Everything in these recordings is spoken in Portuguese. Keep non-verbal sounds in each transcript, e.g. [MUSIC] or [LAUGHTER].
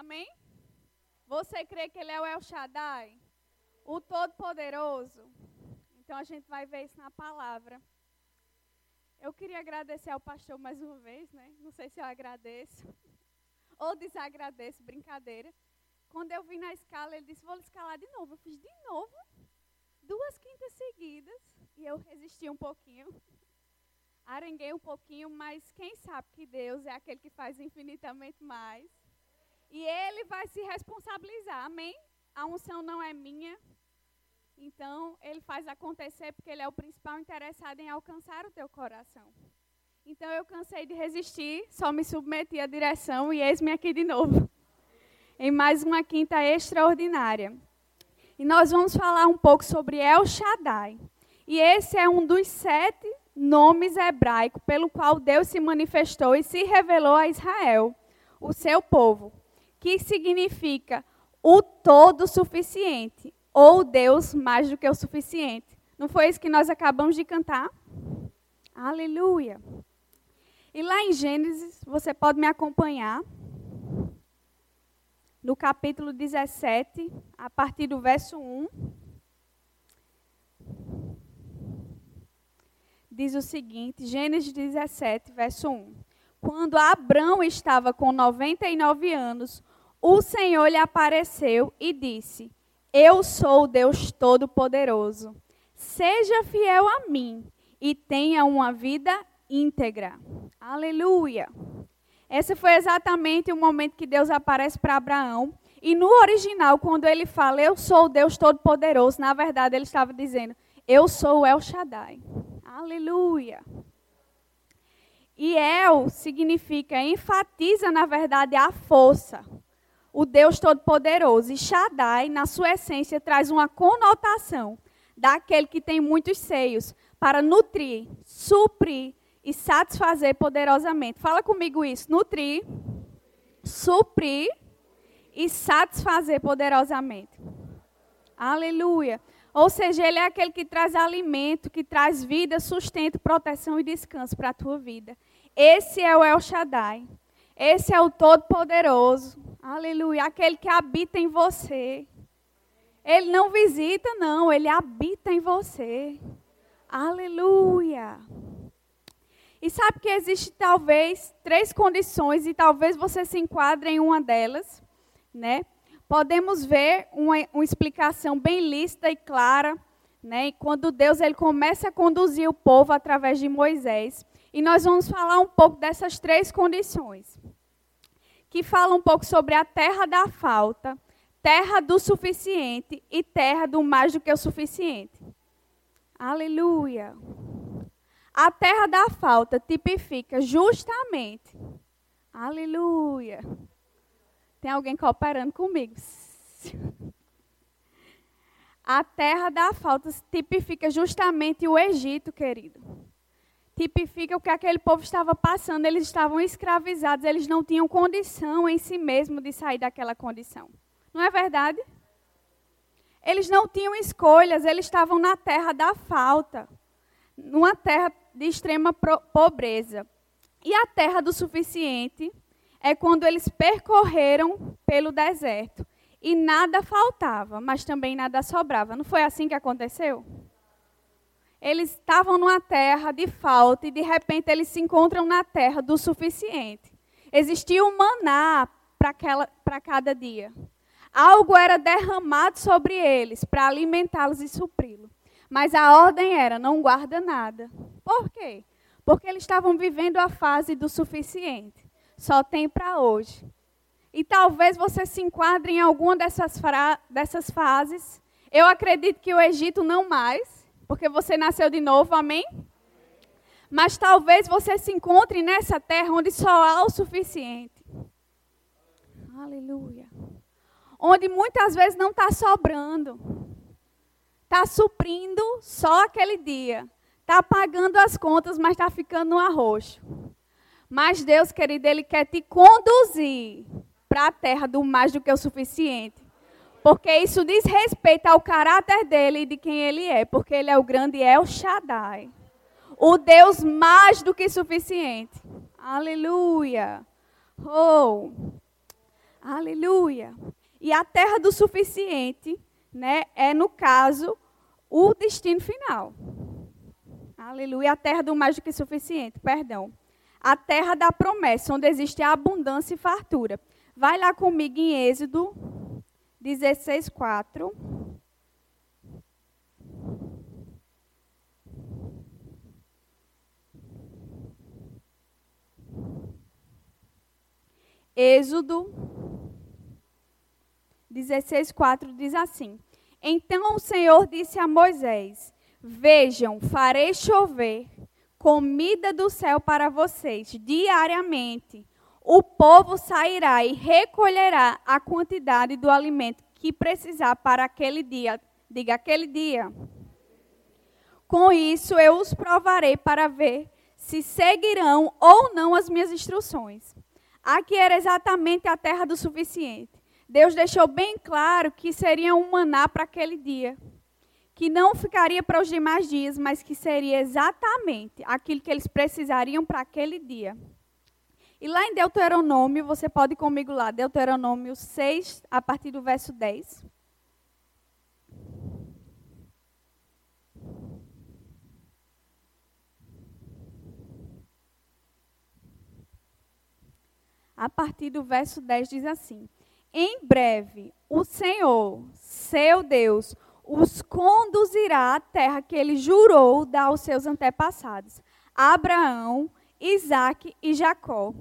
Amém? Você crê que ele é o El Shaddai? O Todo-Poderoso? Então a gente vai ver isso na palavra. Eu queria agradecer ao pastor mais uma vez, né? Não sei se eu agradeço [LAUGHS] ou desagradeço, brincadeira. Quando eu vim na escala, ele disse: Vou escalar de novo. Eu fiz de novo, duas quintas seguidas, e eu resisti um pouquinho. [LAUGHS] Arenguei um pouquinho, mas quem sabe que Deus é aquele que faz infinitamente mais. E Ele vai se responsabilizar, amém? A unção não é minha. Então, Ele faz acontecer porque Ele é o principal interessado em alcançar o teu coração. Então, eu cansei de resistir, só me submeti à direção e eis-me aqui de novo. [LAUGHS] Em mais uma quinta extraordinária. E nós vamos falar um pouco sobre El Shaddai. E esse é um dos sete nomes hebraicos pelo qual Deus se manifestou e se revelou a Israel, o seu povo, que significa o todo suficiente, ou Deus mais do que o suficiente. Não foi isso que nós acabamos de cantar? Aleluia. E lá em Gênesis, você pode me acompanhar, no capítulo 17, a partir do verso 1. diz o seguinte, Gênesis 17, verso 1. Quando Abrão estava com 99 anos, o Senhor lhe apareceu e disse: Eu sou o Deus Todo-Poderoso. Seja fiel a mim e tenha uma vida íntegra. Aleluia. Esse foi exatamente o momento que Deus aparece para Abraão. E no original, quando ele fala, Eu sou o Deus Todo-Poderoso, na verdade ele estava dizendo, Eu sou o El Shaddai. Aleluia. E El significa, enfatiza, na verdade, a força, o Deus Todo-Poderoso. E Shaddai, na sua essência, traz uma conotação daquele que tem muitos seios para nutrir, suprir e satisfazer poderosamente. Fala comigo isso: nutrir, suprir e satisfazer poderosamente. Aleluia. Ou seja, Ele é aquele que traz alimento, que traz vida, sustento, proteção e descanso para a tua vida. Esse é o El Shaddai. Esse é o Todo-Poderoso. Aleluia. Aquele que habita em você. Ele não visita, não. Ele habita em você. Aleluia. E sabe que existe talvez três condições e talvez você se enquadre em uma delas, né? podemos ver uma, uma explicação bem lícita e clara, né, quando Deus ele começa a conduzir o povo através de Moisés. E nós vamos falar um pouco dessas três condições, que falam um pouco sobre a terra da falta, terra do suficiente e terra do mais do que o suficiente. Aleluia. A terra da falta tipifica justamente. Aleluia tem alguém cooperando comigo. [LAUGHS] A terra da falta tipifica justamente o Egito, querido. Tipifica o que aquele povo estava passando. Eles estavam escravizados, eles não tinham condição em si mesmo de sair daquela condição. Não é verdade? Eles não tinham escolhas, eles estavam na terra da falta, numa terra de extrema pobreza. E a terra do suficiente é quando eles percorreram pelo deserto e nada faltava, mas também nada sobrava. Não foi assim que aconteceu? Eles estavam numa terra de falta e de repente eles se encontram na terra do suficiente. Existia um maná para cada dia. Algo era derramado sobre eles para alimentá-los e supri-los. Mas a ordem era: não guarda nada. Por quê? Porque eles estavam vivendo a fase do suficiente. Só tem para hoje. E talvez você se enquadre em alguma dessas, dessas fases. Eu acredito que o Egito não mais, porque você nasceu de novo, amém? Mas talvez você se encontre nessa terra onde só há o suficiente. Aleluia. Onde muitas vezes não está sobrando. Está suprindo só aquele dia. Está pagando as contas, mas está ficando no arroxo. Mas Deus, querido, Ele quer te conduzir para a terra do mais do que o suficiente. Porque isso diz respeito ao caráter dele e de quem ele é. Porque ele é o grande El Shaddai. O Deus mais do que suficiente. Aleluia. Oh. Aleluia. E a terra do suficiente, né, é no caso o destino final. Aleluia. A terra do mais do que suficiente, perdão. A terra da promessa, onde existe a abundância e fartura. Vai lá comigo em Êxodo 16, 4. Êxodo 16, 4 diz assim: Então o Senhor disse a Moisés: Vejam, farei chover comida do céu para vocês diariamente o povo sairá e recolherá a quantidade do alimento que precisar para aquele dia. Diga aquele dia. Com isso eu os provarei para ver se seguirão ou não as minhas instruções. Aqui era exatamente a terra do suficiente. Deus deixou bem claro que seria um maná para aquele dia. Que não ficaria para os demais dias, mas que seria exatamente aquilo que eles precisariam para aquele dia. E lá em Deuteronômio, você pode ir comigo lá, Deuteronômio 6, a partir do verso 10. A partir do verso 10 diz assim: Em breve o Senhor, seu Deus, os conduzirá à terra que ele jurou dar aos seus antepassados, Abraão, Isaac e Jacó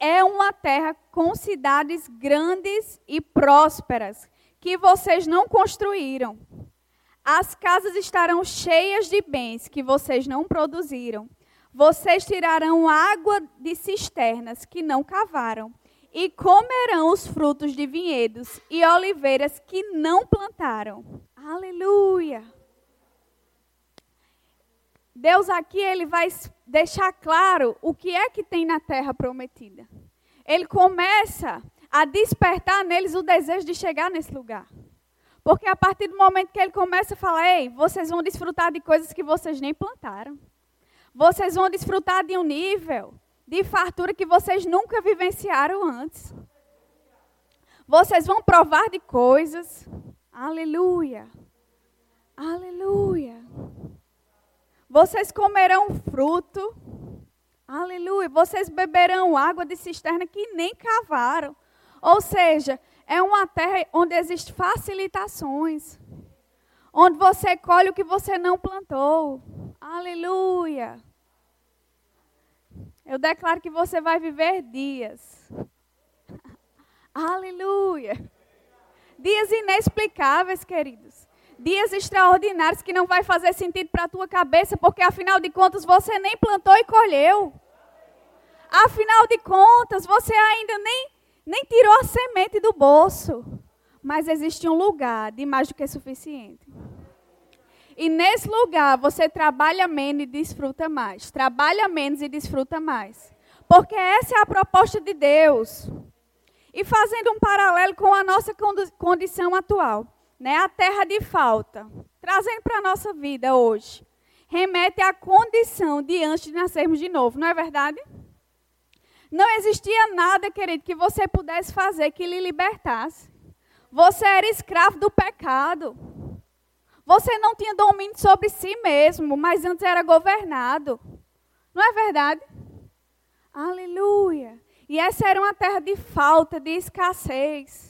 é uma terra com cidades grandes e prósperas, que vocês não construíram. As casas estarão cheias de bens que vocês não produziram. Vocês tirarão água de cisternas que não cavaram, e comerão os frutos de vinhedos e oliveiras que não plantaram. Aleluia! Deus aqui ele vai deixar claro o que é que tem na terra prometida. Ele começa a despertar neles o desejo de chegar nesse lugar. Porque a partir do momento que ele começa a falar, ei, vocês vão desfrutar de coisas que vocês nem plantaram. Vocês vão desfrutar de um nível de fartura que vocês nunca vivenciaram antes. Vocês vão provar de coisas. Aleluia. Aleluia. Vocês comerão fruto. Aleluia. Vocês beberão água de cisterna que nem cavaram. Ou seja, é uma terra onde existem facilitações. Onde você colhe o que você não plantou. Aleluia. Eu declaro que você vai viver dias. [LAUGHS] Aleluia. Dias inexplicáveis, queridos dias extraordinários que não vai fazer sentido para a tua cabeça, porque afinal de contas você nem plantou e colheu. Afinal de contas, você ainda nem, nem tirou a semente do bolso. Mas existe um lugar de mais do que suficiente. E nesse lugar você trabalha menos e desfruta mais. Trabalha menos e desfruta mais. Porque essa é a proposta de Deus. E fazendo um paralelo com a nossa condição atual né, a terra de falta, trazendo para a nossa vida hoje, remete à condição de antes de nascermos de novo, não é verdade? Não existia nada, querido, que você pudesse fazer que lhe libertasse. Você era escravo do pecado. Você não tinha domínio sobre si mesmo, mas antes era governado. Não é verdade? Aleluia. E essa era uma terra de falta, de escassez.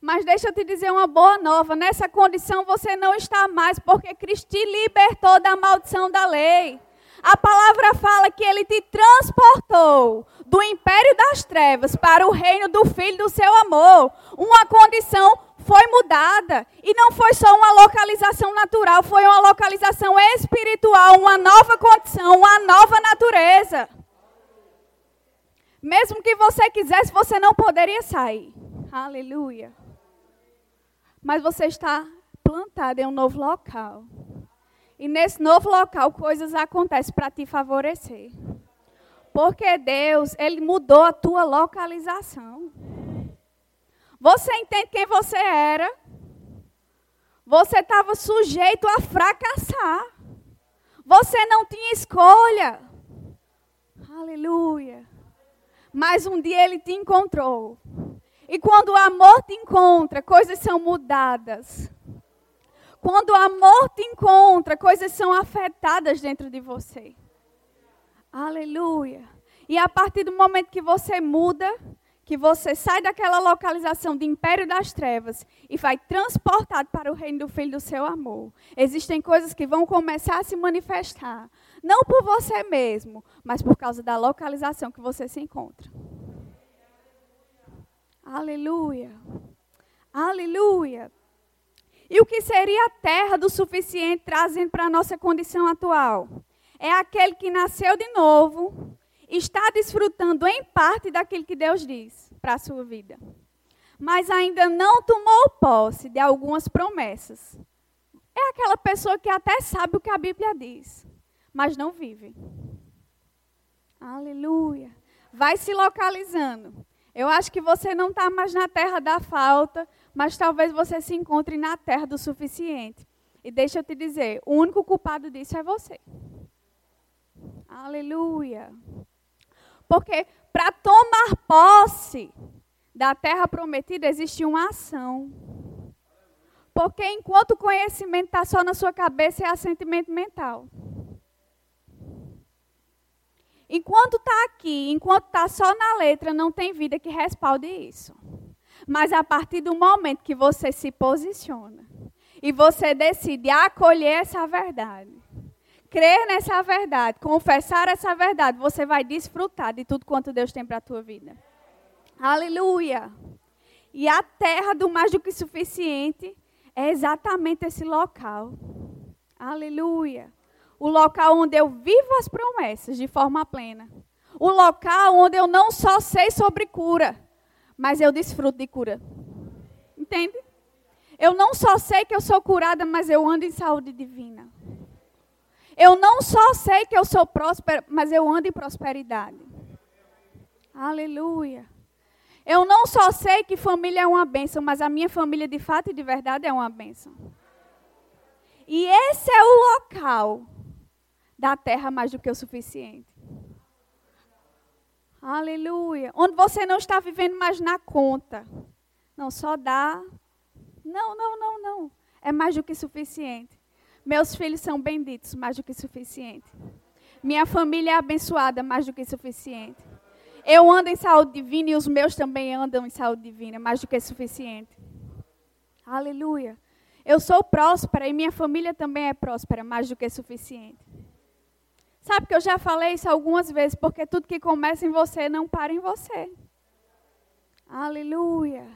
Mas deixa eu te dizer uma boa nova: nessa condição você não está mais, porque Cristo te libertou da maldição da lei. A palavra fala que ele te transportou do império das trevas para o reino do Filho do seu amor. Uma condição foi mudada. E não foi só uma localização natural, foi uma localização espiritual, uma nova condição, uma nova natureza. Mesmo que você quisesse, você não poderia sair. Aleluia. Mas você está plantado em um novo local. E nesse novo local, coisas acontecem para te favorecer. Porque Deus, Ele mudou a tua localização. Você entende quem você era? Você estava sujeito a fracassar. Você não tinha escolha. Aleluia. Mas um dia ele te encontrou. E quando o amor te encontra, coisas são mudadas. Quando o amor te encontra, coisas são afetadas dentro de você. Aleluia. E a partir do momento que você muda, que você sai daquela localização de império das trevas e vai transportado para o reino do Filho do seu amor. Existem coisas que vão começar a se manifestar, não por você mesmo, mas por causa da localização que você se encontra. Aleluia. Aleluia. E o que seria a terra do suficiente trazendo para a nossa condição atual? É aquele que nasceu de novo, está desfrutando em parte daquilo que Deus diz para a sua vida, mas ainda não tomou posse de algumas promessas. É aquela pessoa que até sabe o que a Bíblia diz, mas não vive. Aleluia. Vai se localizando. Eu acho que você não está mais na terra da falta, mas talvez você se encontre na terra do suficiente. E deixa eu te dizer, o único culpado disso é você. Aleluia. Porque para tomar posse da terra prometida existe uma ação. Porque enquanto o conhecimento está só na sua cabeça, é assentimento mental. Enquanto está aqui, enquanto está só na letra, não tem vida que respalde isso. Mas a partir do momento que você se posiciona e você decide acolher essa verdade, crer nessa verdade, confessar essa verdade, você vai desfrutar de tudo quanto Deus tem para a tua vida. Aleluia! E a terra do mais do que suficiente é exatamente esse local. Aleluia! O local onde eu vivo as promessas de forma plena. O local onde eu não só sei sobre cura, mas eu desfruto de cura. Entende? Eu não só sei que eu sou curada, mas eu ando em saúde divina. Eu não só sei que eu sou próspera, mas eu ando em prosperidade. Aleluia. Eu não só sei que família é uma bênção, mas a minha família de fato e de verdade é uma bênção. E esse é o local da terra mais do que o suficiente. Aleluia. Onde você não está vivendo mais na conta. Não, só dá. Não, não, não, não. É mais do que suficiente. Meus filhos são benditos, mais do que suficiente. Minha família é abençoada, mais do que suficiente. Eu ando em saúde divina e os meus também andam em saúde divina, mais do que suficiente. Aleluia. Eu sou próspera e minha família também é próspera, mais do que suficiente. Sabe que eu já falei isso algumas vezes, porque tudo que começa em você não para em você. Aleluia.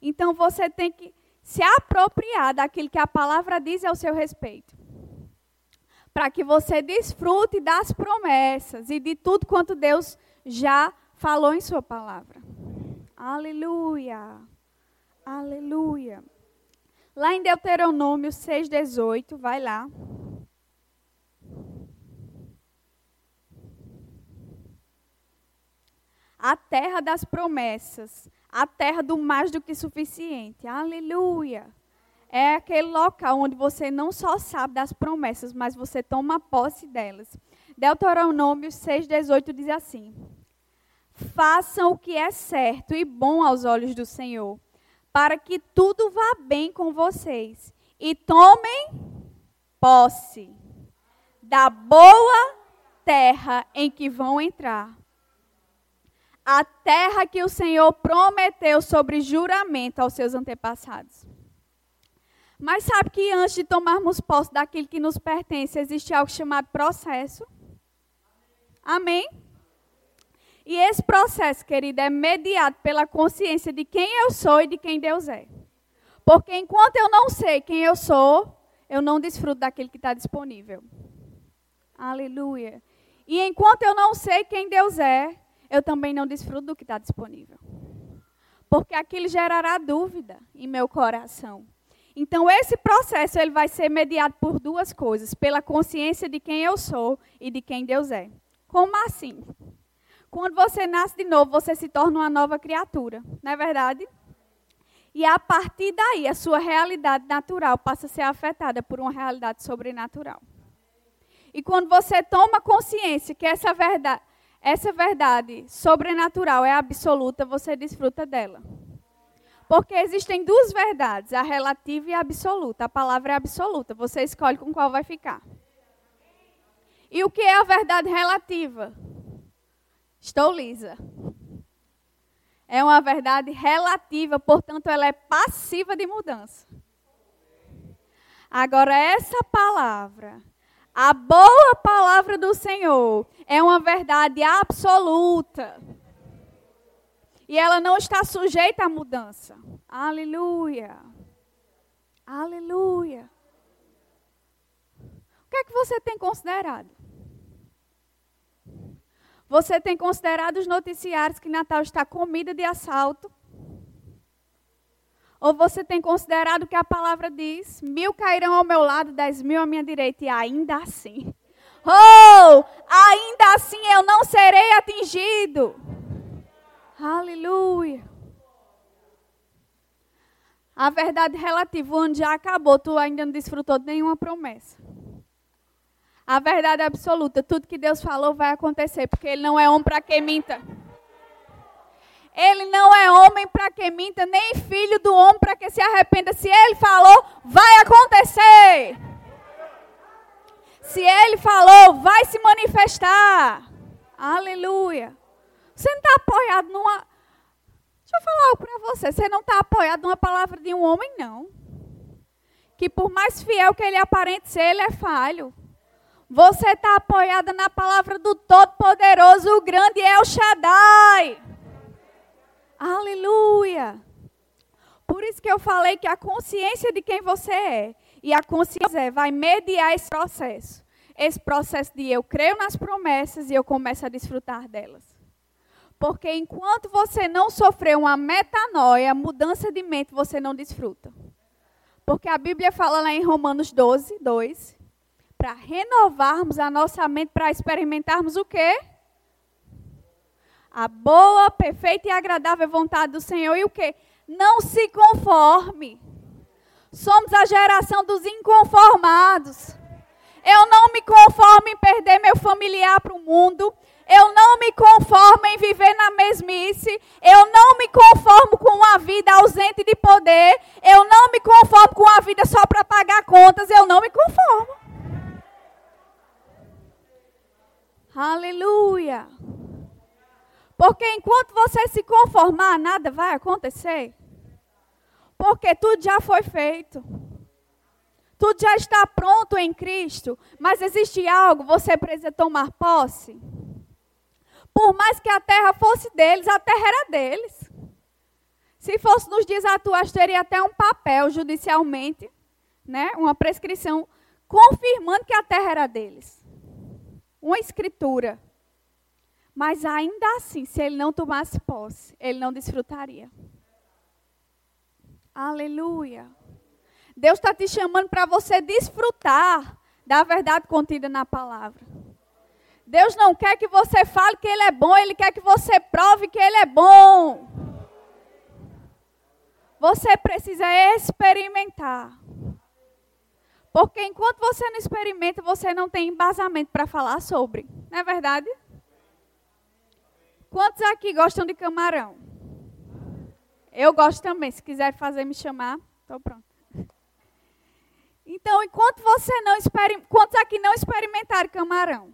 Então você tem que se apropriar daquilo que a palavra diz ao seu respeito. Para que você desfrute das promessas e de tudo quanto Deus já falou em sua palavra. Aleluia. Aleluia. Lá em Deuteronômio 6,18, vai lá. A terra das promessas, a terra do mais do que suficiente. Aleluia. É aquele local onde você não só sabe das promessas, mas você toma posse delas. Deuteronômio 6,18 diz assim: Façam o que é certo e bom aos olhos do Senhor, para que tudo vá bem com vocês e tomem posse da boa terra em que vão entrar. A terra que o Senhor prometeu sobre juramento aos seus antepassados. Mas sabe que antes de tomarmos posse daquilo que nos pertence, existe algo chamado processo? Amém? E esse processo, querida, é mediado pela consciência de quem eu sou e de quem Deus é. Porque enquanto eu não sei quem eu sou, eu não desfruto daquilo que está disponível. Aleluia. E enquanto eu não sei quem Deus é, eu também não desfruto do que está disponível. Porque aquilo gerará dúvida em meu coração. Então, esse processo ele vai ser mediado por duas coisas: pela consciência de quem eu sou e de quem Deus é. Como assim? Quando você nasce de novo, você se torna uma nova criatura, não é verdade? E a partir daí, a sua realidade natural passa a ser afetada por uma realidade sobrenatural. E quando você toma consciência que essa verdade, essa verdade sobrenatural é absoluta, você desfruta dela. Porque existem duas verdades, a relativa e a absoluta. A palavra é absoluta, você escolhe com qual vai ficar. E o que é a verdade relativa? Estou lisa. É uma verdade relativa, portanto, ela é passiva de mudança. Agora, essa palavra, a boa palavra do Senhor, é uma verdade absoluta. E ela não está sujeita à mudança. Aleluia. Aleluia. O que é que você tem considerado? Você tem considerado os noticiários que Natal está comida de assalto? Ou você tem considerado o que a palavra diz? Mil cairão ao meu lado, dez mil à minha direita, e ainda assim. Oh, ainda assim eu não serei atingido. Aleluia. A verdade relativa, onde já acabou, tu ainda não desfrutou de nenhuma promessa. A verdade absoluta, tudo que Deus falou vai acontecer, porque Ele não é homem para que minta. Ele não é homem para que minta, nem filho do homem para que se arrependa. Se Ele falou, vai acontecer. Se Ele falou, vai se manifestar. Aleluia. Você não está apoiado numa. Deixa eu falar algo para você. Você não está apoiado numa palavra de um homem, não. Que por mais fiel que ele aparente ser, ele é falho. Você está apoiada na palavra do Todo-Poderoso, o grande El Shaddai. Aleluia. Por isso que eu falei que a consciência de quem você é e a consciência vai mediar esse processo. Esse processo de eu creio nas promessas e eu começo a desfrutar delas. Porque enquanto você não sofreu uma metanoia, mudança de mente, você não desfruta. Porque a Bíblia fala lá em Romanos 12, 2, para renovarmos a nossa mente, para experimentarmos o quê? A boa, perfeita e agradável vontade do Senhor. E o quê? Não se conforme. Somos a geração dos inconformados. Eu não me conformo em perder meu familiar para o mundo. Eu não me conformo em viver na mesmice. Eu não me conformo com uma vida ausente de poder. Eu não me conformo com uma vida só para pagar contas. Eu não me conformo. Aleluia. Porque enquanto você se conformar, nada vai acontecer. Porque tudo já foi feito. Tudo já está pronto em Cristo. Mas existe algo, você precisa tomar posse. Por mais que a terra fosse deles, a terra era deles. Se fosse nos dias atuais, teria até um papel judicialmente, né? uma prescrição, confirmando que a terra era deles. Uma escritura. Mas ainda assim, se ele não tomasse posse, ele não desfrutaria. Aleluia. Deus está te chamando para você desfrutar da verdade contida na palavra. Deus não quer que você fale que Ele é bom, Ele quer que você prove que Ele é bom. Você precisa experimentar. Porque enquanto você não experimenta, você não tem embasamento para falar sobre. Não é verdade? Quantos aqui gostam de camarão? Eu gosto também. Se quiser fazer me chamar, estou pronto. Então, enquanto você não experimenta, quantos aqui não experimentaram camarão?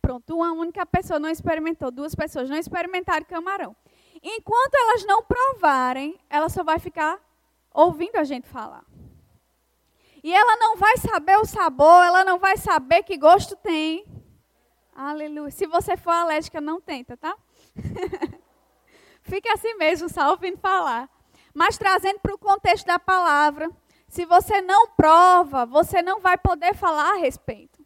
Pronto, uma única pessoa não experimentou, duas pessoas não experimentaram camarão. Enquanto elas não provarem, ela só vai ficar ouvindo a gente falar. E ela não vai saber o sabor, ela não vai saber que gosto tem. Aleluia. Se você for alérgica, não tenta, tá? [LAUGHS] Fique assim mesmo, só ouvindo falar. Mas trazendo para o contexto da palavra, se você não prova, você não vai poder falar a respeito.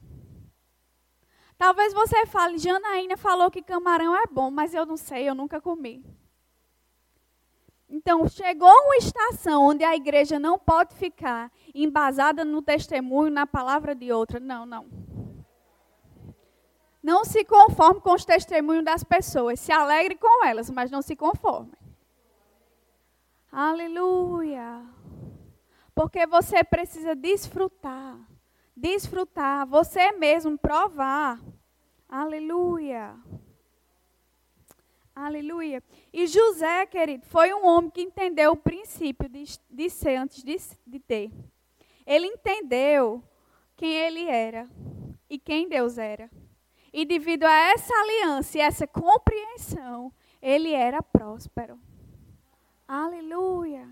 Talvez você fale, Janaína falou que camarão é bom, mas eu não sei, eu nunca comi. Então, chegou uma estação onde a igreja não pode ficar embasada no testemunho, na palavra de outra. Não, não. Não se conforme com os testemunhos das pessoas. Se alegre com elas, mas não se conforme. Aleluia. Porque você precisa desfrutar. Desfrutar. Você mesmo provar. Aleluia. Aleluia. E José, querido, foi um homem que entendeu o princípio de, de ser antes de, de ter. Ele entendeu quem ele era e quem Deus era. E devido a essa aliança e essa compreensão, ele era próspero. Aleluia.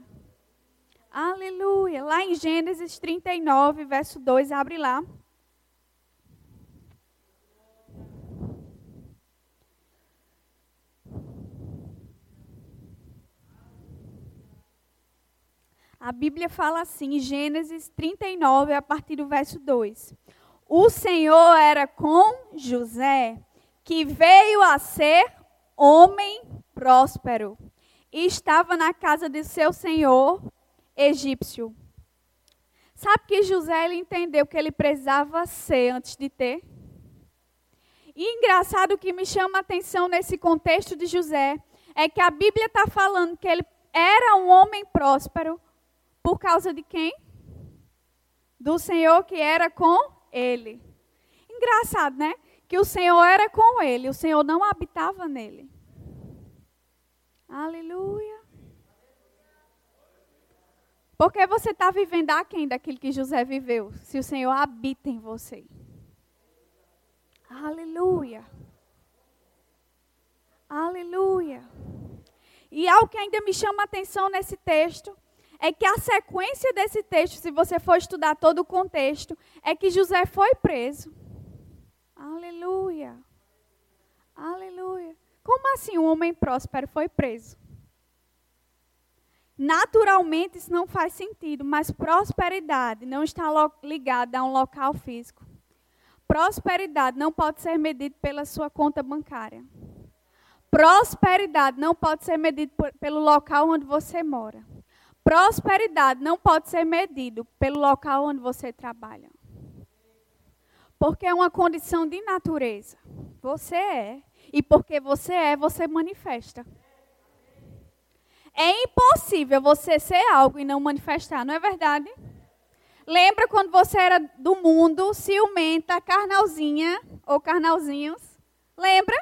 Aleluia. Lá em Gênesis 39, verso 2, abre lá. A Bíblia fala assim, em Gênesis 39, a partir do verso 2. O Senhor era com José, que veio a ser homem próspero, e estava na casa de seu senhor egípcio. Sabe que José ele entendeu que ele precisava ser antes de ter? E engraçado que me chama a atenção nesse contexto de José é que a Bíblia está falando que ele era um homem próspero, por causa de quem? Do Senhor que era com ele. Engraçado, né? Que o Senhor era com ele, o Senhor não habitava nele. Aleluia. Porque você está vivendo aquém daquilo que José viveu, se o Senhor habita em você. Aleluia. Aleluia. E algo que ainda me chama a atenção nesse texto é que a sequência desse texto, se você for estudar todo o contexto, é que José foi preso. Aleluia. Aleluia. Como assim um homem próspero foi preso? Naturalmente isso não faz sentido, mas prosperidade não está ligada a um local físico. Prosperidade não pode ser medida pela sua conta bancária. Prosperidade não pode ser medida pelo local onde você mora. Prosperidade não pode ser medido pelo local onde você trabalha. Porque é uma condição de natureza. Você é. E porque você é, você manifesta. É impossível você ser algo e não manifestar, não é verdade? Lembra quando você era do mundo, ciumenta, carnalzinha ou carnalzinhos? Lembra?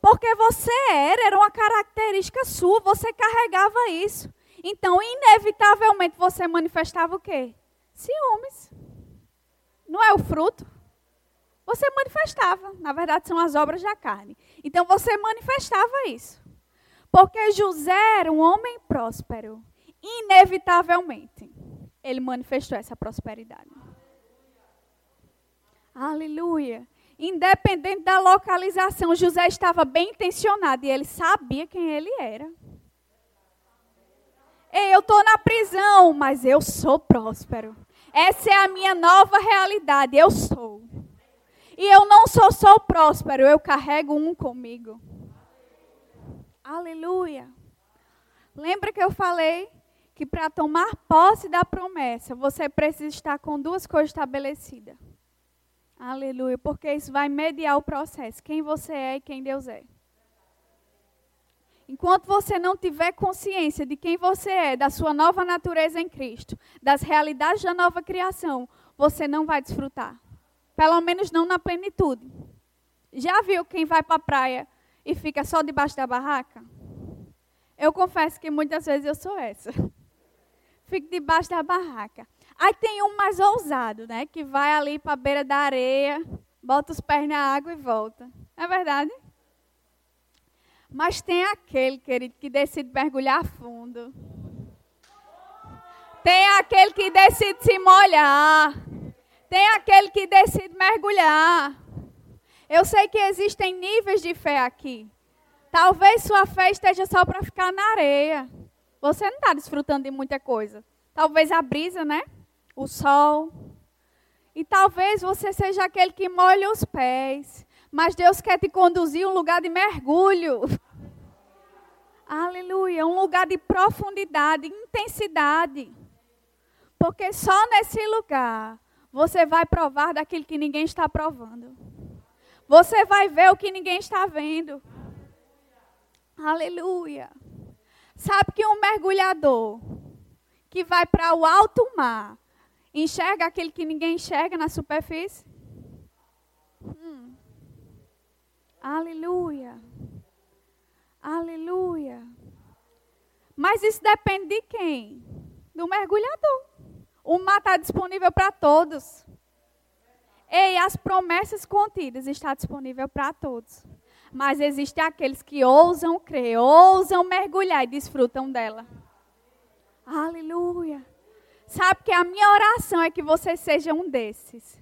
Porque você era, era uma característica sua, você carregava isso. Então, inevitavelmente, você manifestava o quê? Ciúmes. Não é o fruto? Você manifestava. Na verdade, são as obras da carne. Então, você manifestava isso. Porque José era um homem próspero. Inevitavelmente, ele manifestou essa prosperidade. Aleluia. Independente da localização, José estava bem intencionado e ele sabia quem ele era. Ei, eu estou na prisão, mas eu sou próspero. Essa é a minha nova realidade. Eu sou. E eu não sou só próspero, eu carrego um comigo. Aleluia. Lembra que eu falei que para tomar posse da promessa, você precisa estar com duas coisas estabelecidas. Aleluia. Porque isso vai mediar o processo. Quem você é e quem Deus é. Enquanto você não tiver consciência de quem você é, da sua nova natureza em Cristo, das realidades da nova criação, você não vai desfrutar. Pelo menos não na plenitude. Já viu quem vai para a praia e fica só debaixo da barraca? Eu confesso que muitas vezes eu sou essa. [LAUGHS] Fico debaixo da barraca. Aí tem um mais ousado, né? Que vai ali para a beira da areia, bota os pés na água e volta. Não é verdade? Mas tem aquele, querido, que decide mergulhar fundo. Tem aquele que decide se molhar. Tem aquele que decide mergulhar. Eu sei que existem níveis de fé aqui. Talvez sua fé esteja só para ficar na areia. Você não está desfrutando de muita coisa. Talvez a brisa, né? O sol. E talvez você seja aquele que molha os pés. Mas Deus quer te conduzir a um lugar de mergulho. Aleluia. Um lugar de profundidade, intensidade. Porque só nesse lugar você vai provar daquilo que ninguém está provando. Você vai ver o que ninguém está vendo. Aleluia. Sabe que um mergulhador que vai para o alto mar enxerga aquele que ninguém enxerga na superfície? Hum. Aleluia. Aleluia. Mas isso depende de quem? Do mergulhador. O mar está disponível para todos. Ei, as promessas contidas estão disponíveis para todos. Mas existem aqueles que ousam crer, ousam mergulhar e desfrutam dela. Aleluia. Sabe que a minha oração é que você seja um desses.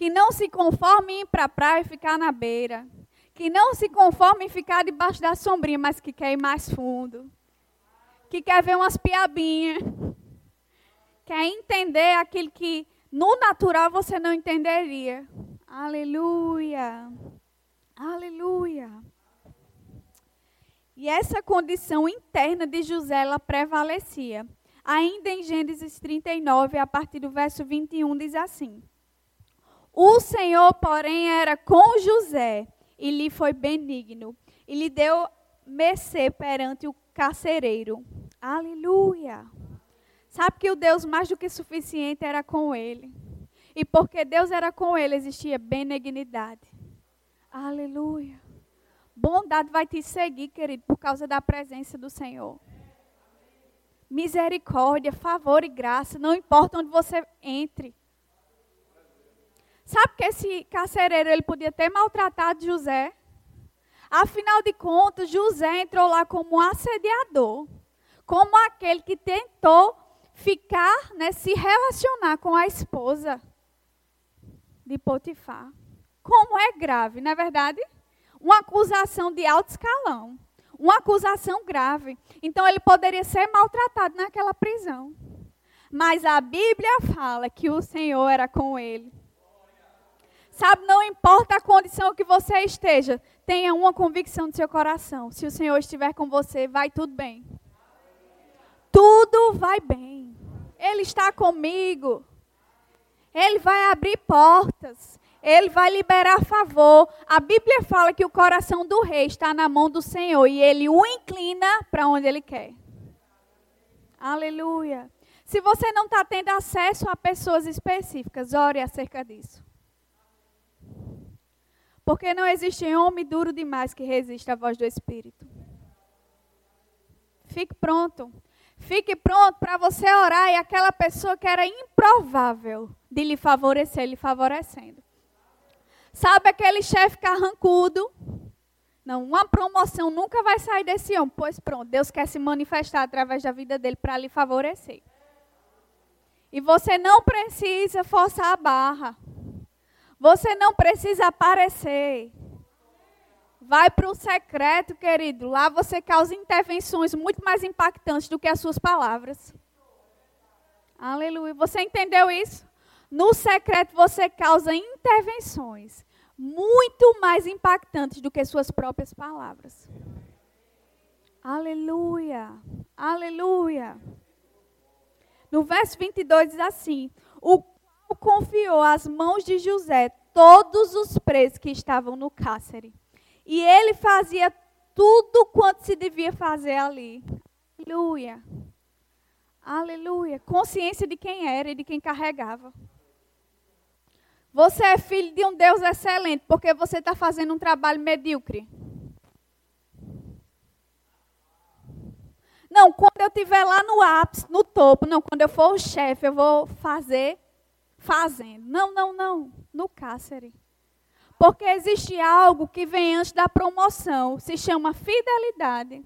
Que não se conforme em ir para a praia e ficar na beira. Que não se conforme em ficar debaixo da sombrinha, mas que quer ir mais fundo. Que quer ver umas piabinhas quer entender aquilo que no natural você não entenderia. Aleluia. Aleluia. E essa condição interna de José ela prevalecia. Ainda em Gênesis 39, a partir do verso 21, diz assim: O Senhor, porém, era com José e lhe foi benigno, e lhe deu mercê perante o carcereiro. Aleluia. Sabe que o Deus mais do que suficiente era com ele. E porque Deus era com ele, existia benignidade. Aleluia. Bondade vai te seguir, querido, por causa da presença do Senhor. Misericórdia, favor e graça, não importa onde você entre. Sabe que esse carcereiro ele podia ter maltratado José? Afinal de contas, José entrou lá como um assediador, como aquele que tentou ficar, né, se relacionar com a esposa de Potifar. Como é grave, não é verdade? Uma acusação de alto escalão. Uma acusação grave. Então ele poderia ser maltratado naquela prisão. Mas a Bíblia fala que o Senhor era com ele. Sabe, não importa a condição que você esteja, tenha uma convicção no seu coração. Se o Senhor estiver com você, vai tudo bem. Tudo vai bem. Ele está comigo. Ele vai abrir portas. Ele vai liberar favor. A Bíblia fala que o coração do rei está na mão do Senhor e ele o inclina para onde ele quer. Aleluia. Se você não está tendo acesso a pessoas específicas, ore acerca disso. Porque não existe homem duro demais que resista à voz do Espírito. Fique pronto. Fique pronto para você orar e aquela pessoa que era improvável de lhe favorecer, lhe favorecendo. Sabe aquele chefe carrancudo? Não, uma promoção nunca vai sair desse homem. Pois pronto, Deus quer se manifestar através da vida dele para lhe favorecer. E você não precisa forçar a barra. Você não precisa aparecer. Vai para o secreto, querido. Lá você causa intervenções muito mais impactantes do que as suas palavras. Aleluia. Você entendeu isso? No secreto você causa intervenções muito mais impactantes do que suas próprias palavras. Aleluia. Aleluia. No verso 22 diz assim: O confiou às mãos de José todos os presos que estavam no cárcere e ele fazia tudo quanto se devia fazer ali. Aleluia. Aleluia. Consciência de quem era e de quem carregava. Você é filho de um Deus excelente porque você está fazendo um trabalho medíocre. não, quando eu estiver lá no ápice, no topo, não, quando eu for o chefe, eu vou fazer fazendo. Não, não, não, no cárcere. Porque existe algo que vem antes da promoção, se chama fidelidade.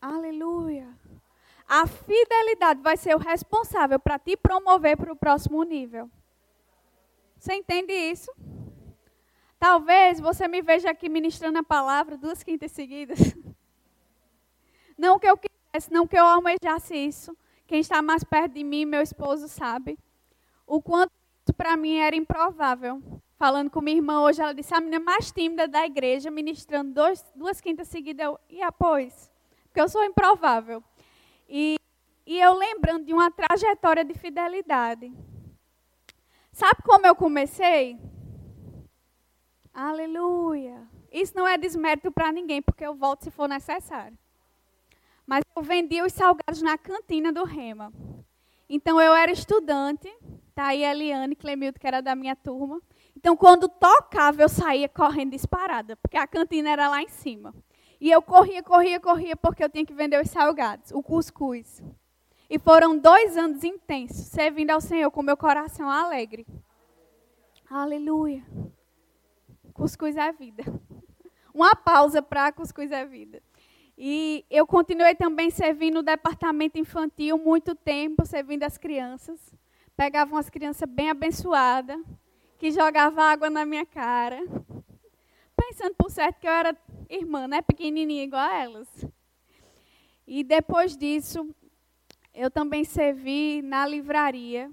Aleluia. A fidelidade vai ser o responsável para te promover para o próximo nível. Você entende isso? Talvez você me veja aqui ministrando a palavra duas quintas seguidas. [LAUGHS] Não que eu quisesse, não que eu almejasse isso. Quem está mais perto de mim, meu esposo, sabe. O quanto isso para mim era improvável. Falando com minha irmã hoje, ela disse, a menina mais tímida da igreja, ministrando dois, duas quintas seguidas. Eu, e após? Porque eu sou improvável. E, e eu lembrando de uma trajetória de fidelidade. Sabe como eu comecei? Aleluia. Isso não é desmérito para ninguém, porque eu volto se for necessário. Mas eu vendia os salgados na cantina do Rema. Então eu era estudante, tá aí a Eliane Clemildo, que era da minha turma. Então quando tocava, eu saía correndo disparada, porque a cantina era lá em cima. E eu corria, corria, corria, porque eu tinha que vender os salgados, o cuscuz. E foram dois anos intensos, servindo ao Senhor com meu coração alegre. Aleluia. Cuscuz é vida. [LAUGHS] Uma pausa para cuscuz é vida. E eu continuei também servindo no departamento infantil muito tempo, servindo as crianças. Pegava umas crianças bem abençoadas, que jogavam água na minha cara. Pensando por certo que eu era irmã, né? Pequenininha igual a elas. E depois disso, eu também servi na livraria.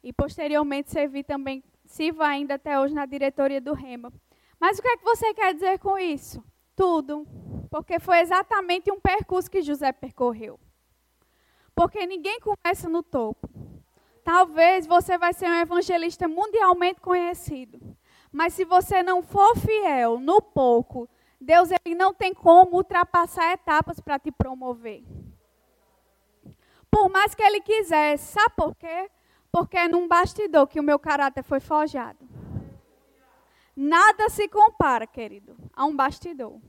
E posteriormente servi também, sirvo ainda até hoje na diretoria do Rema. Mas o que é que você quer dizer com isso? Tudo. Porque foi exatamente um percurso que José percorreu. Porque ninguém começa no topo. Talvez você vai ser um evangelista mundialmente conhecido. Mas se você não for fiel no pouco, Deus ele não tem como ultrapassar etapas para te promover. Por mais que ele quisesse, sabe por quê? Porque é num bastidor que o meu caráter foi forjado. Nada se compara, querido, a um bastidor.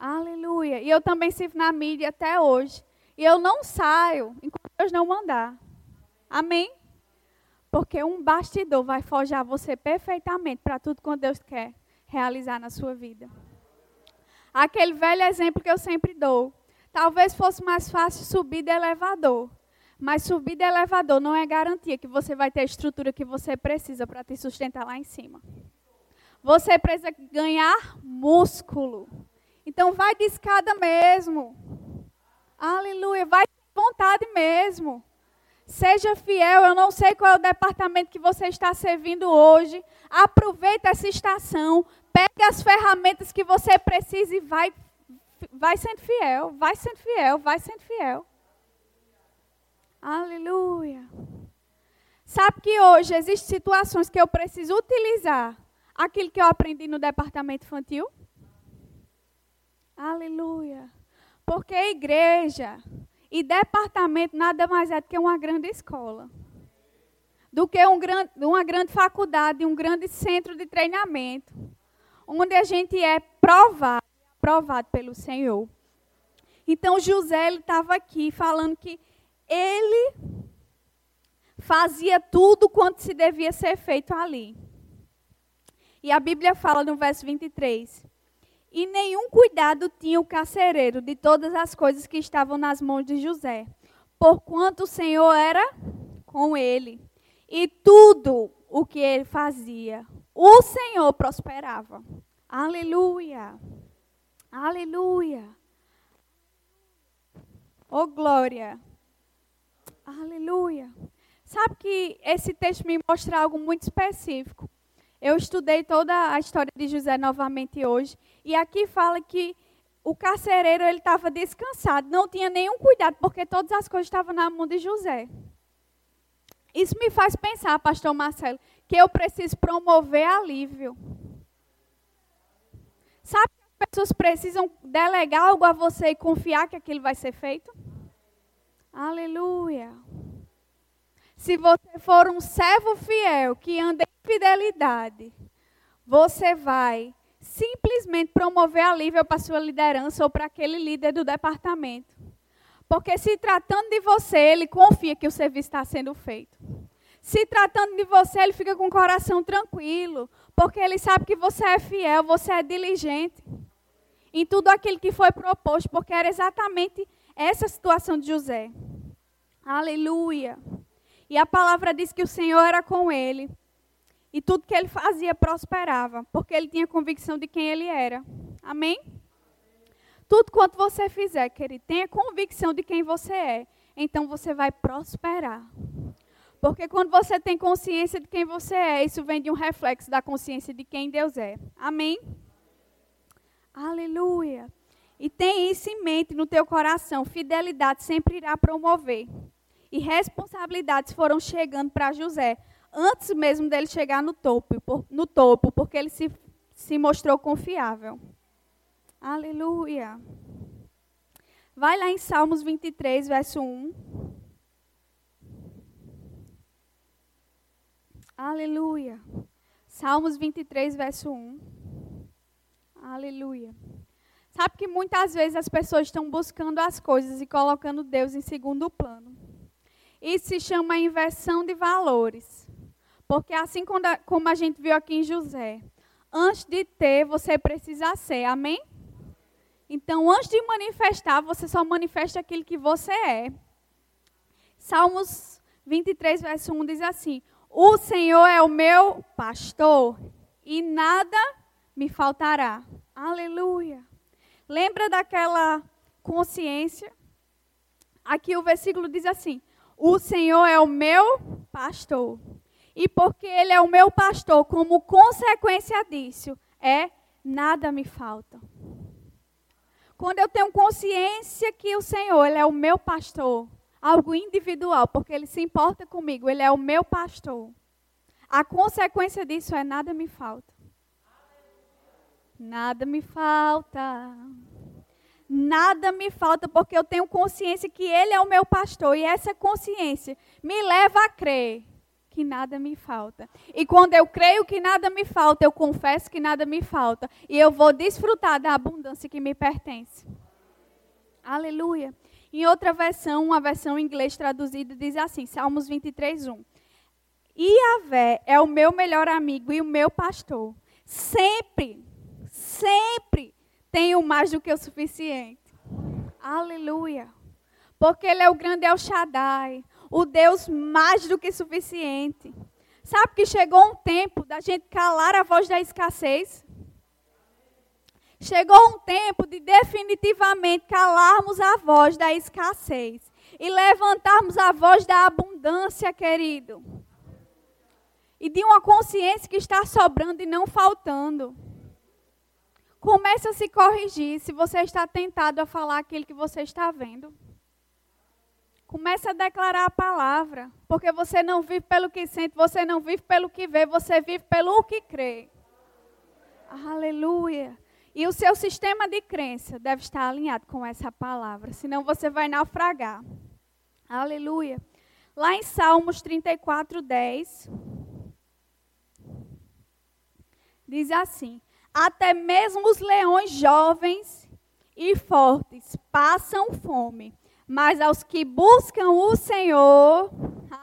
Aleluia. E eu também sirvo na mídia até hoje. E eu não saio enquanto Deus não mandar. Amém? Porque um bastidor vai forjar você perfeitamente para tudo que Deus quer realizar na sua vida. Aquele velho exemplo que eu sempre dou. Talvez fosse mais fácil subir de elevador. Mas subir de elevador não é garantia que você vai ter a estrutura que você precisa para te sustentar lá em cima. Você precisa ganhar músculo. Então vai de escada mesmo. Aleluia. Vai de vontade mesmo. Seja fiel. Eu não sei qual é o departamento que você está servindo hoje. Aproveita essa estação. Pegue as ferramentas que você precisa e vai, vai sendo fiel, vai sendo fiel, vai sendo fiel. Aleluia. Sabe que hoje existem situações que eu preciso utilizar aquilo que eu aprendi no departamento infantil? Aleluia. Porque igreja e departamento nada mais é do que uma grande escola. Do que um grande, uma grande faculdade, um grande centro de treinamento onde a gente é provado, provado pelo Senhor. Então José estava aqui falando que ele fazia tudo quanto se devia ser feito ali. E a Bíblia fala no verso 23: E nenhum cuidado tinha o carcereiro de todas as coisas que estavam nas mãos de José, porquanto o Senhor era com ele. E tudo o que ele fazia, o Senhor prosperava. Aleluia. Aleluia. Oh, glória. Aleluia. Sabe que esse texto me mostra algo muito específico. Eu estudei toda a história de José novamente hoje. E aqui fala que o carcereiro ele estava descansado, não tinha nenhum cuidado, porque todas as coisas estavam na mão de José. Isso me faz pensar, pastor Marcelo, que eu preciso promover alívio. Sabe que as pessoas precisam delegar algo a você e confiar que aquilo vai ser feito? Aleluia. Se você for um servo fiel que anda em fidelidade, você vai simplesmente promover alívio para sua liderança ou para aquele líder do departamento. Porque se tratando de você, ele confia que o serviço está sendo feito. Se tratando de você, ele fica com o coração tranquilo, porque ele sabe que você é fiel, você é diligente em tudo aquilo que foi proposto, porque era exatamente essa situação de José. Aleluia. E a palavra diz que o Senhor era com ele. E tudo que ele fazia prosperava, porque ele tinha convicção de quem ele era. Amém? Tudo quanto você fizer, querido, tenha convicção de quem você é. Então você vai prosperar. Porque quando você tem consciência de quem você é, isso vem de um reflexo da consciência de quem Deus é. Amém? Aleluia. E tem isso em mente no teu coração. Fidelidade sempre irá promover. E responsabilidades foram chegando para José antes mesmo dele chegar no topo, no topo porque ele se, se mostrou confiável. Aleluia. Vai lá em Salmos 23, verso 1. Aleluia. Salmos 23, verso 1. Aleluia. Sabe que muitas vezes as pessoas estão buscando as coisas e colocando Deus em segundo plano. Isso se chama inversão de valores. Porque assim como a gente viu aqui em José, antes de ter, você precisa ser. Amém? Então, antes de manifestar, você só manifesta aquilo que você é. Salmos 23, verso 1 diz assim: O Senhor é o meu pastor e nada me faltará. Aleluia. Lembra daquela consciência? Aqui o versículo diz assim: O Senhor é o meu pastor. E porque Ele é o meu pastor, como consequência disso, é nada me falta. Quando eu tenho consciência que o Senhor, Ele é o meu pastor, algo individual, porque Ele se importa comigo, Ele é o meu pastor. A consequência disso é nada me falta. Nada me falta. Nada me falta, porque eu tenho consciência que Ele é o meu pastor. E essa consciência me leva a crer que nada me falta. E quando eu creio que nada me falta, eu confesso que nada me falta. E eu vou desfrutar da abundância que me pertence. Aleluia. Em outra versão, uma versão em inglês traduzida, diz assim: Salmos 23, 1. Iavé é o meu melhor amigo e o meu pastor. Sempre, sempre tenho mais do que o suficiente. Aleluia. Porque Ele é o grande El Shaddai, o Deus mais do que suficiente. Sabe que chegou um tempo da gente calar a voz da escassez? Chegou um tempo de definitivamente calarmos a voz da escassez e levantarmos a voz da abundância, querido. E de uma consciência que está sobrando e não faltando. Comece a se corrigir se você está tentado a falar aquilo que você está vendo. Comece a declarar a palavra, porque você não vive pelo que sente, você não vive pelo que vê, você vive pelo que crê. Aleluia. E o seu sistema de crença deve estar alinhado com essa palavra, senão você vai naufragar. Aleluia. Lá em Salmos 34, 10, diz assim: Até mesmo os leões jovens e fortes passam fome mas aos que buscam o Senhor,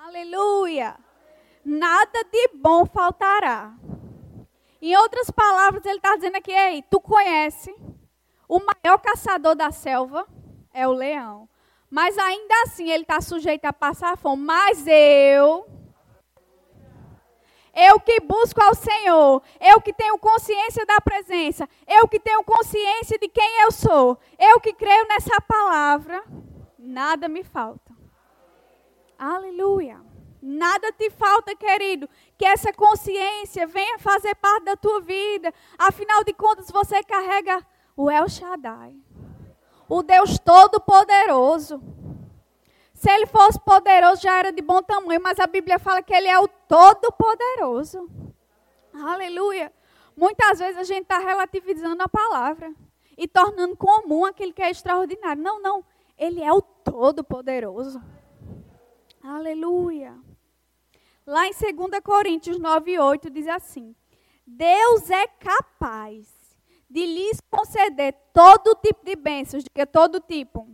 aleluia, nada de bom faltará. Em outras palavras, ele está dizendo aqui, ei, tu conhece, o maior caçador da selva é o leão. Mas ainda assim ele está sujeito a passar fome. Mas eu, eu que busco ao Senhor, eu que tenho consciência da presença, eu que tenho consciência de quem eu sou, eu que creio nessa palavra, nada me falta. Aleluia. Nada te falta, querido. Que essa consciência venha fazer parte da tua vida. Afinal de contas, você carrega o El Shaddai, o Deus Todo-Poderoso. Se ele fosse poderoso, já era de bom tamanho, mas a Bíblia fala que ele é o Todo-Poderoso. Aleluia. Muitas vezes a gente está relativizando a palavra e tornando comum aquilo que é extraordinário. Não, não. Ele é o Todo-Poderoso. Aleluia. Lá em 2 Coríntios 9, 8 diz assim: Deus é capaz de lhes conceder todo tipo de bênçãos, de que todo tipo,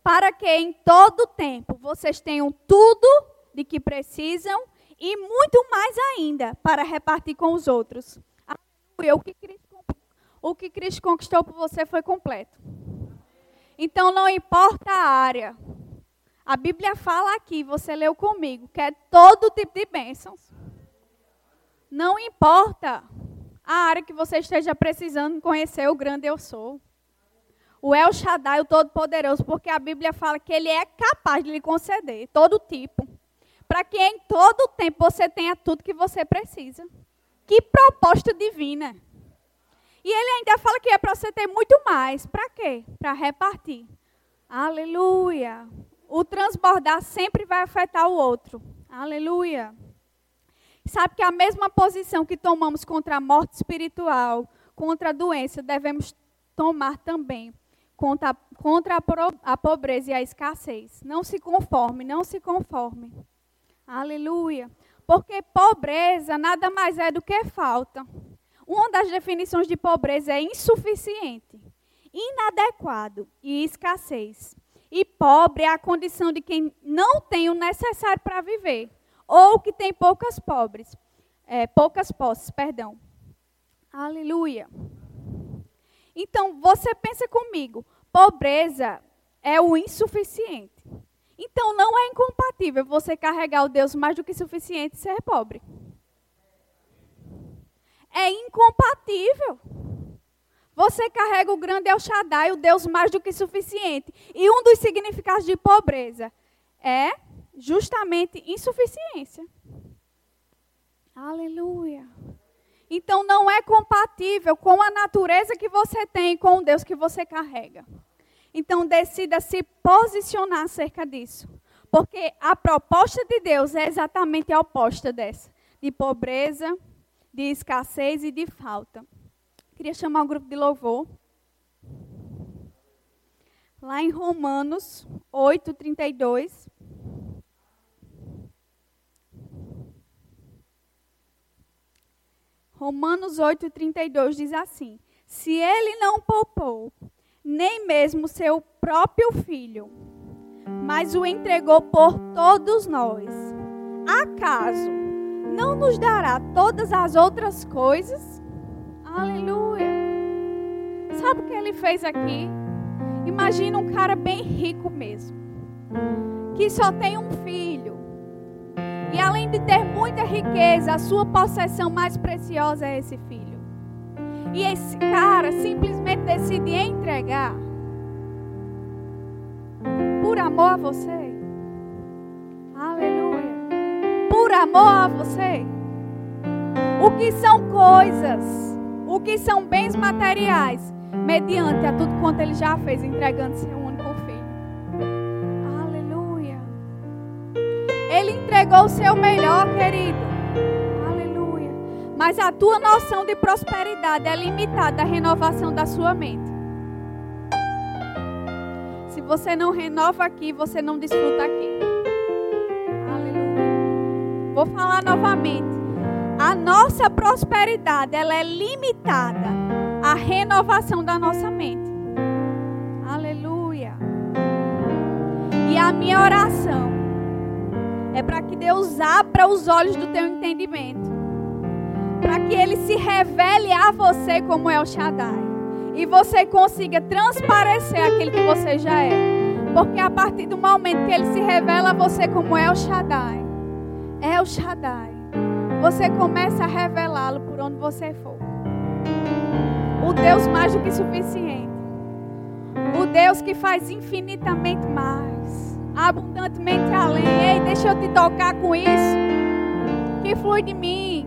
para que em todo tempo vocês tenham tudo de que precisam e muito mais ainda para repartir com os outros. O que Cristo, o que Cristo conquistou por você foi completo. Então não importa a área. A Bíblia fala aqui, você leu comigo, que é todo tipo de bênçãos. Não importa a área que você esteja precisando conhecer o grande eu sou. O El Shaddai, o Todo-Poderoso, porque a Bíblia fala que ele é capaz de lhe conceder todo tipo. Para que em todo tempo você tenha tudo que você precisa. Que proposta divina. E ele ainda fala que é para você ter muito mais. Para quê? Para repartir. Aleluia. O transbordar sempre vai afetar o outro. Aleluia. Sabe que a mesma posição que tomamos contra a morte espiritual, contra a doença, devemos tomar também contra, contra a, a pobreza e a escassez. Não se conforme, não se conforme. Aleluia. Porque pobreza nada mais é do que falta. Uma das definições de pobreza é insuficiente, inadequado e escassez. E pobre é a condição de quem não tem o necessário para viver ou que tem poucas pobres, é, poucas posses, perdão. Aleluia. Então, você pensa comigo, pobreza é o insuficiente. Então, não é incompatível você carregar o Deus mais do que suficiente e ser pobre. É incompatível. Você carrega o grande El Shaddai, o Deus mais do que suficiente. E um dos significados de pobreza é justamente insuficiência. Aleluia. Então não é compatível com a natureza que você tem com o Deus que você carrega. Então decida se posicionar acerca disso. Porque a proposta de Deus é exatamente a oposta dessa: de pobreza, de escassez e de falta. Queria chamar o grupo de louvor. Lá em Romanos 8, 32. Romanos 8,32 diz assim: Se ele não poupou nem mesmo seu próprio filho, mas o entregou por todos nós, acaso não nos dará todas as outras coisas? Aleluia! Sabe o que ele fez aqui? Imagina um cara bem rico mesmo, que só tem um filho e além de ter muita riqueza, a sua possessão mais preciosa é esse filho. E esse cara simplesmente decide entregar por amor a você. Amor a você. O que são coisas, o que são bens materiais, mediante a tudo quanto ele já fez, entregando seu entregou o seu melhor, querido. Aleluia. Mas a tua noção de prosperidade é limitada à renovação da sua mente. Se você não renova aqui, você não desfruta aqui. Vou falar novamente. A nossa prosperidade, ela é limitada à renovação da nossa mente. Aleluia. E a minha oração é para que Deus abra os olhos do teu entendimento. Para que Ele se revele a você como é o Shaddai. E você consiga transparecer aquilo que você já é. Porque a partir do momento que Ele se revela a você como é o Shaddai, é o Shaddai, você começa a revelá-lo por onde você for. O Deus mais do que suficiente. O Deus que faz infinitamente mais abundantemente além. Ei, deixa eu te tocar com isso. Que flui de mim.